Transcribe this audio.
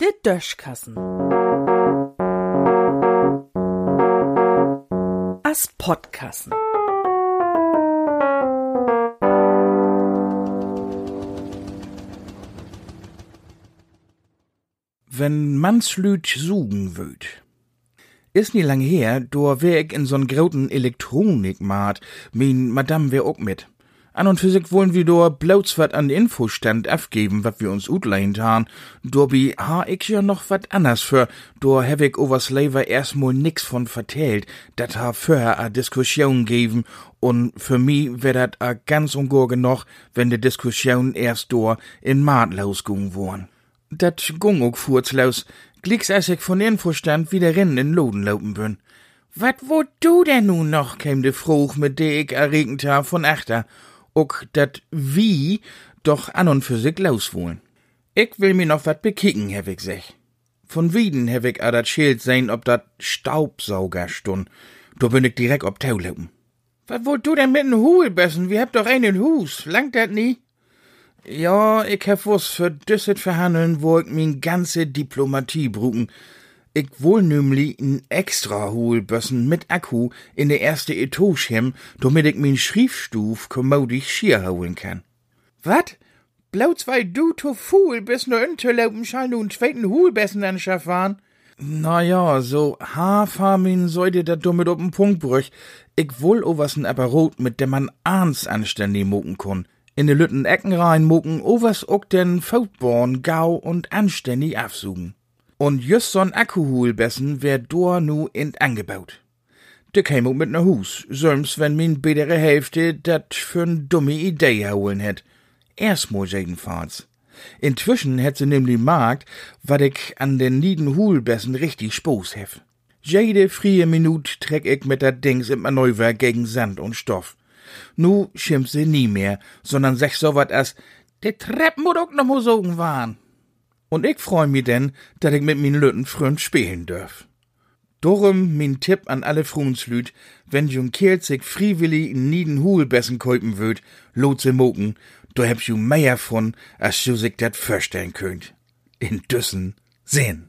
De Döschkassen. As Podkassen. wenn mans Lüt sugen würd. Ist nie lang her, do wär ich in so'n groten Elektronikmarkt, min Madame wär auch mit. An und für sich wollen wir do bloß wat an den Infostand abgeben, wat wir uns utleihen han. Dobi ha ich ja noch wat anders für, do hab ich overs Lever erstmal nix von vertellt, dat ha vorher a Diskussion geben, und für mi wär dat a ganz ungor noch, wenn de Diskussion erst do in Maat losgung worn. Dat gung ook furzlaus. Glicks als ich von Infostand wieder rinnen in Loden laufen bin. Wat wo du denn nun noch, käm de Fruch, mit der ich erregend hab von Achter. Ook dat wie doch an und für sich loswohlen. Ich will mir noch wat bekicken, hab ich sech. Von Wieden hab ich a dat Schild sein, ob dat Staubsauger stund. Da bin ich direkt ob Tau laufen. Wat wollt du denn mit n Hul bessen? Wir habt doch einen Hus. Langt dat nie? Ja, ich hab was für düsset verhandeln, wo ich min ganze Diplomatie bruken. Ich wohl nämlich n extra Hohlbössen mit Akku in der erste Etage hem, damit ich min Schriefstuf kommodisch schier holen kann. Wat? Bloß weil du to Fuhl bis nur unterlaufen schall nun zweiten Hohlbessen anschaff waren? Na ja, so Haarfarmin sollte dat damit op'n Punkt brüch. Ich wohl o was n Apparat, mit dem man ahns anständig mucken kun in de lütten Ecken rein mucken, overs ook den Foutborn gau und anständig afsugen. Und just so'n Akkuholbessen wär dor nu in angebaut. De käm ook mit ne Hus, söms wenn min bedere Hälfte dat für'n dumme Idee holen hätt. Erstmal jedenfalls. Inzwischen hätt sie nämlich Markt, wat ich an den nieden Hulbessen richtig Spoß hef. Jede frie Minut treck ich mit dat Dings im Manöver gegen Sand und Stoff. Nu schimpft sie nie mehr, sondern sech so wat as, de Treppen muss auch noch mal sogen waren. Und ich freu mi denn, dat ich mit min Lütten Freund spielen dürf. Dorum min Tipp an alle Fruenslüt, wenn jung Kerl sich friwillig in nieden Hulbessen käupen würd, lot se moken, do heb ju mehr von, als ju sich dat vorstellen könnt. In Düssen sehen.